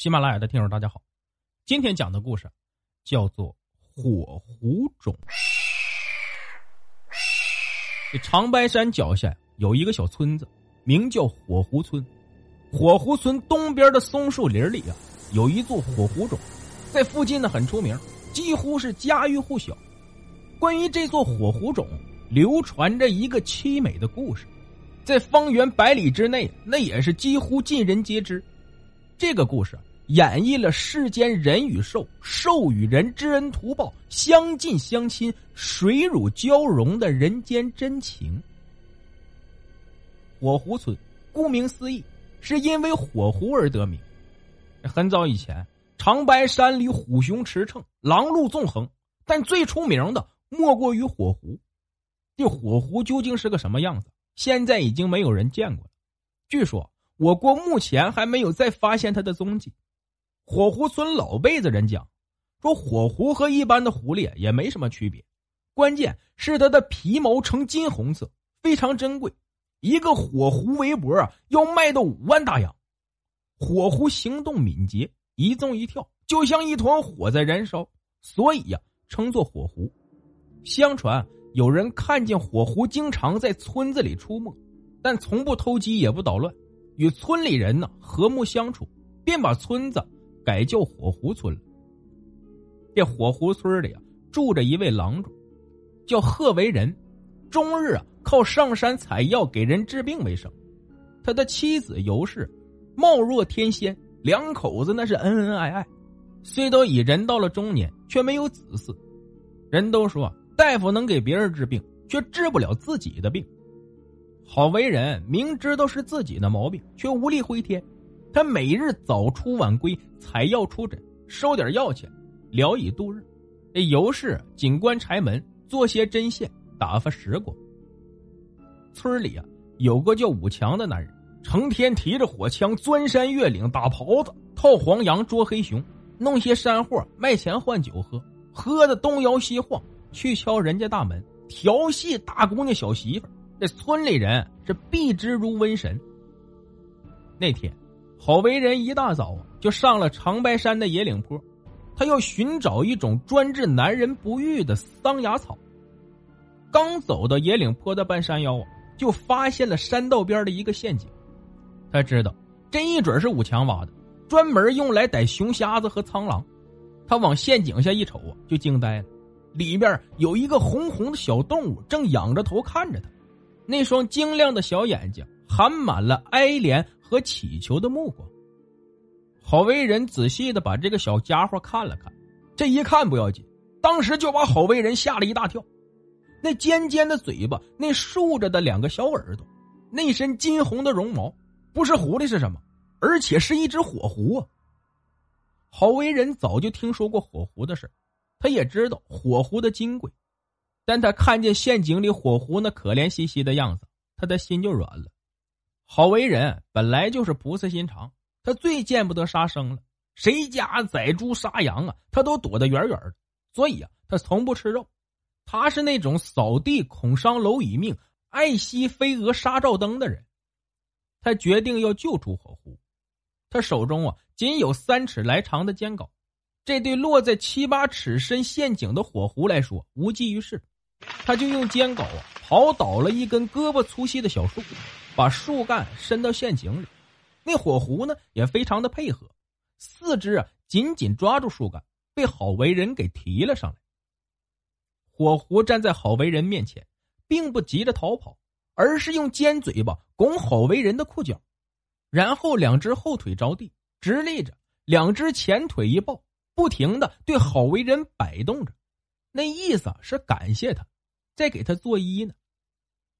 喜马拉雅的听友，大家好，今天讲的故事叫做《火狐种》。这长白山脚下有一个小村子，名叫火狐村。火狐村东边的松树林里啊，有一座火狐冢，在附近呢很出名，几乎是家喻户晓。关于这座火狐冢，流传着一个凄美的故事，在方圆百里之内，那也是几乎尽人皆知。这个故事。演绎了世间人与兽、兽与人知恩图报、相近相亲、水乳交融的人间真情。火狐村，顾名思义，是因为火狐而得名。很早以前，长白山里虎熊驰骋，狼鹿纵横，但最出名的莫过于火狐。这火狐究竟是个什么样子？现在已经没有人见过了。据说，我国目前还没有再发现它的踪迹。火狐村老辈子人讲，说火狐和一般的狐狸也没什么区别，关键是它的皮毛呈金红色，非常珍贵。一个火狐围脖啊，要卖到五万大洋。火狐行动敏捷，一纵一跳，就像一团火在燃烧，所以呀，称作火狐。相传有人看见火狐经常在村子里出没，但从不偷鸡也不捣乱，与村里人呢和睦相处，便把村子。改叫火狐村了。这火狐村里啊，住着一位郎中，叫贺为人，终日啊靠上山采药给人治病为生。他的妻子尤氏，貌若天仙，两口子那是恩恩爱爱。虽都已人到了中年，却没有子嗣。人都说大夫能给别人治病，却治不了自己的病。郝为人明知道是自己的毛病，却无力回天。他每日早出晚归，采药出诊，收点药钱，聊以度日。这尤氏紧关柴门，做些针线，打发时光。村里啊，有个叫武强的男人，成天提着火枪钻山越岭，打狍子，套黄羊，捉黑熊，弄些山货卖钱换酒喝，喝的东摇西晃，去敲人家大门，调戏大姑娘小媳妇这村里人是避之如瘟神。那天。郝为人一大早就上了长白山的野岭坡，他要寻找一种专治男人不育的桑芽草。刚走到野岭坡的半山腰啊，就发现了山道边的一个陷阱。他知道这一准是武强挖的，专门用来逮熊瞎子和苍狼。他往陷阱下一瞅啊，就惊呆了，里边有一个红红的小动物，正仰着头看着他，那双晶亮的小眼睛含满了哀怜。和乞求的目光，郝为人仔细的把这个小家伙看了看，这一看不要紧，当时就把郝为人吓了一大跳。那尖尖的嘴巴，那竖着的两个小耳朵，那身金红的绒毛，不是狐狸是什么？而且是一只火狐啊！郝为人早就听说过火狐的事他也知道火狐的金贵，但他看见陷阱里火狐那可怜兮兮的样子，他的心就软了。好为人本来就是菩萨心肠，他最见不得杀生了。谁家宰猪杀羊啊，他都躲得远远的。所以啊，他从不吃肉。他是那种扫地恐伤蝼蚁命，爱惜飞蛾杀照灯的人。他决定要救出火狐。他手中啊，仅有三尺来长的尖镐，这对落在七八尺深陷阱的火狐来说无济于事。他就用尖镐啊，刨倒了一根胳膊粗细的小树。把树干伸到陷阱里，那火狐呢也非常的配合，四肢啊紧紧抓住树干，被郝为人给提了上来。火狐站在郝为人面前，并不急着逃跑，而是用尖嘴巴拱郝为人的裤脚，然后两只后腿着地直立着，两只前腿一抱，不停的对郝为人摆动着，那意思是感谢他，在给他作揖呢。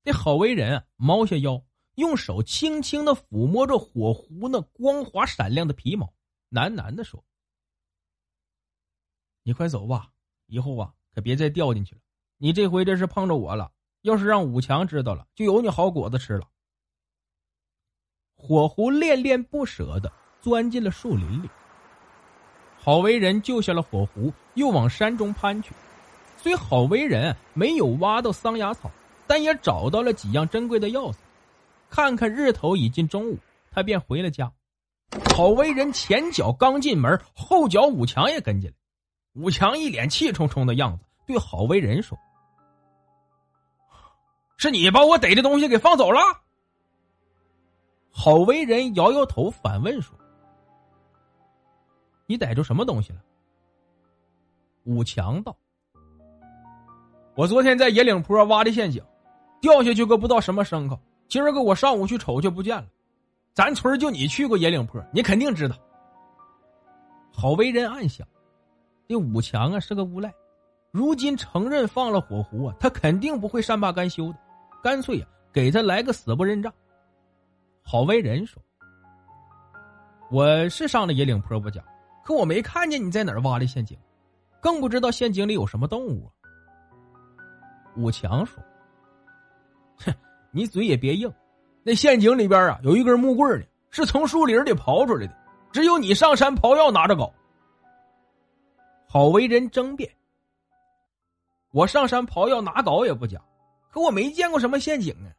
这郝为人啊猫下腰。用手轻轻的抚摸着火狐那光滑闪亮的皮毛，喃喃的说：“你快走吧，以后啊可别再掉进去了。你这回这是碰着我了，要是让武强知道了，就有你好果子吃了。”火狐恋恋不舍的钻进了树林里。郝为人救下了火狐，又往山中攀去。虽郝为人没有挖到桑芽草，但也找到了几样珍贵的药材。看看日头已近中午，他便回了家。郝为人前脚刚进门，后脚武强也跟进来。武强一脸气冲冲的样子，对郝为人说：“是你把我逮的东西给放走了？”郝为人摇摇头，反问说：“你逮住什么东西了？”武强道：“我昨天在野岭坡挖的陷阱，掉下去个不知道什么牲口。今儿个我上午去瞅就不见了。咱村就你去过野岭坡，你肯定知道。”好为人暗想：“这武强啊是个无赖，如今承认放了火狐啊，他肯定不会善罢甘休的，干脆呀给他来个死不认账。”好为人说：“我是上了野岭坡不假，可我没看见你在哪儿挖的陷阱，更不知道陷阱里有什么动物啊。”武强说：“哼，你嘴也别硬，那陷阱里边啊有一根木棍呢，是从树林里刨出来的，只有你上山刨药拿着搞。”好为人争辩：“我上山刨药拿镐也不假，可我没见过什么陷阱啊。”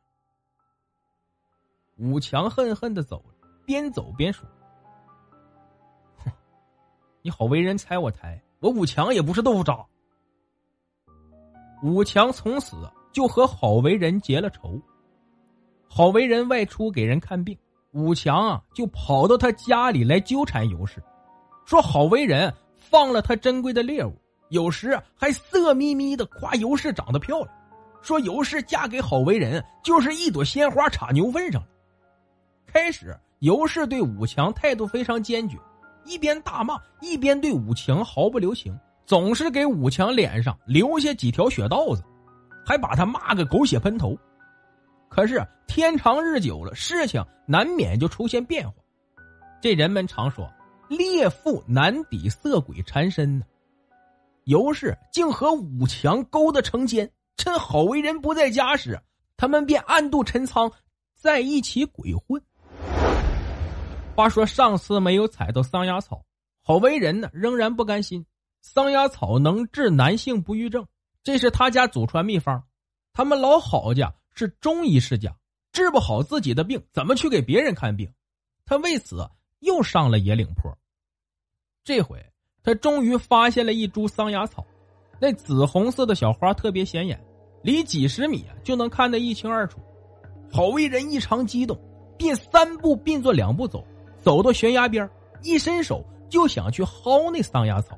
武强恨恨的走了，边走边说：“哼，你好为人踩我台，我武强也不是豆腐渣。”武强从此就和好为人结了仇。好为人外出给人看病，武强啊就跑到他家里来纠缠尤氏，说好为人放了他珍贵的猎物，有时还色眯眯的夸尤氏长得漂亮，说尤氏嫁给好为人就是一朵鲜花插牛粪上了。开始，尤氏对武强态度非常坚决，一边大骂，一边对武强毫不留情，总是给武强脸上留下几条血道子，还把他骂个狗血喷头。可是天长日久了，事情难免就出现变化。这人们常说“猎妇难抵色鬼缠身”呢。尤氏竟和武强勾搭成奸，趁郝为人不在家时，他们便暗度陈仓，在一起鬼混。话说上次没有采到桑芽草，郝为人呢仍然不甘心。桑芽草能治男性不育症，这是他家祖传秘方。他们老郝家是中医世家，治不好自己的病，怎么去给别人看病？他为此又上了野岭坡。这回他终于发现了一株桑芽草，那紫红色的小花特别显眼，离几十米就能看得一清二楚。好为人异常激动，便三步并作两步走。走到悬崖边，一伸手就想去薅那桑芽草，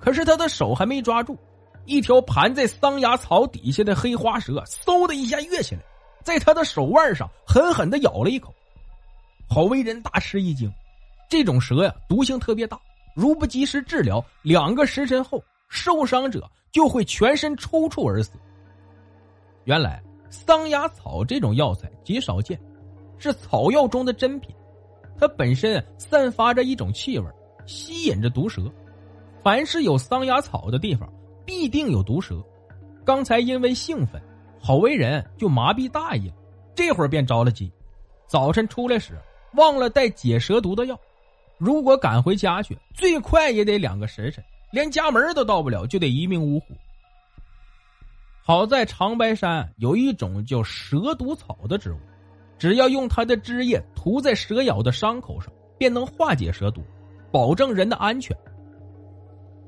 可是他的手还没抓住，一条盘在桑芽草底下的黑花蛇嗖的一下跃起来，在他的手腕上狠狠的咬了一口。好为人大吃一惊，这种蛇呀毒性特别大，如不及时治疗，两个时辰后受伤者就会全身抽搐而死。原来桑芽草这种药材极少见，是草药中的珍品。它本身散发着一种气味，吸引着毒蛇。凡是有桑芽草的地方，必定有毒蛇。刚才因为兴奋，好为人就麻痹大意了，这会儿便着了急。早晨出来时忘了带解蛇毒的药，如果赶回家去，最快也得两个时辰，连家门都到不了，就得一命呜呼。好在长白山有一种叫蛇毒草的植物。只要用它的汁液涂在蛇咬的伤口上，便能化解蛇毒，保证人的安全。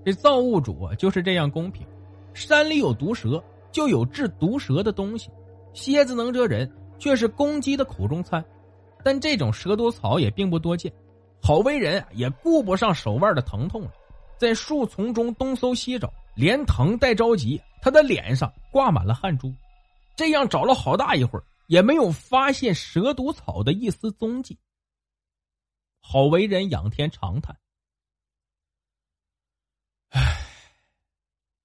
这造物主就是这样公平，山里有毒蛇，就有治毒蛇的东西。蝎子能蛰人，却是公鸡的口中餐。但这种蛇毒草也并不多见。好为人也顾不上手腕的疼痛了，在树丛中东搜西找，连疼带着急，他的脸上挂满了汗珠。这样找了好大一会儿。也没有发现蛇毒草的一丝踪迹。好为人仰天长叹：“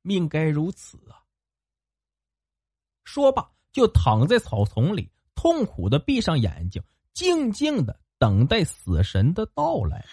命该如此啊！”说罢，就躺在草丛里痛苦的闭上眼睛，静静的等待死神的到来。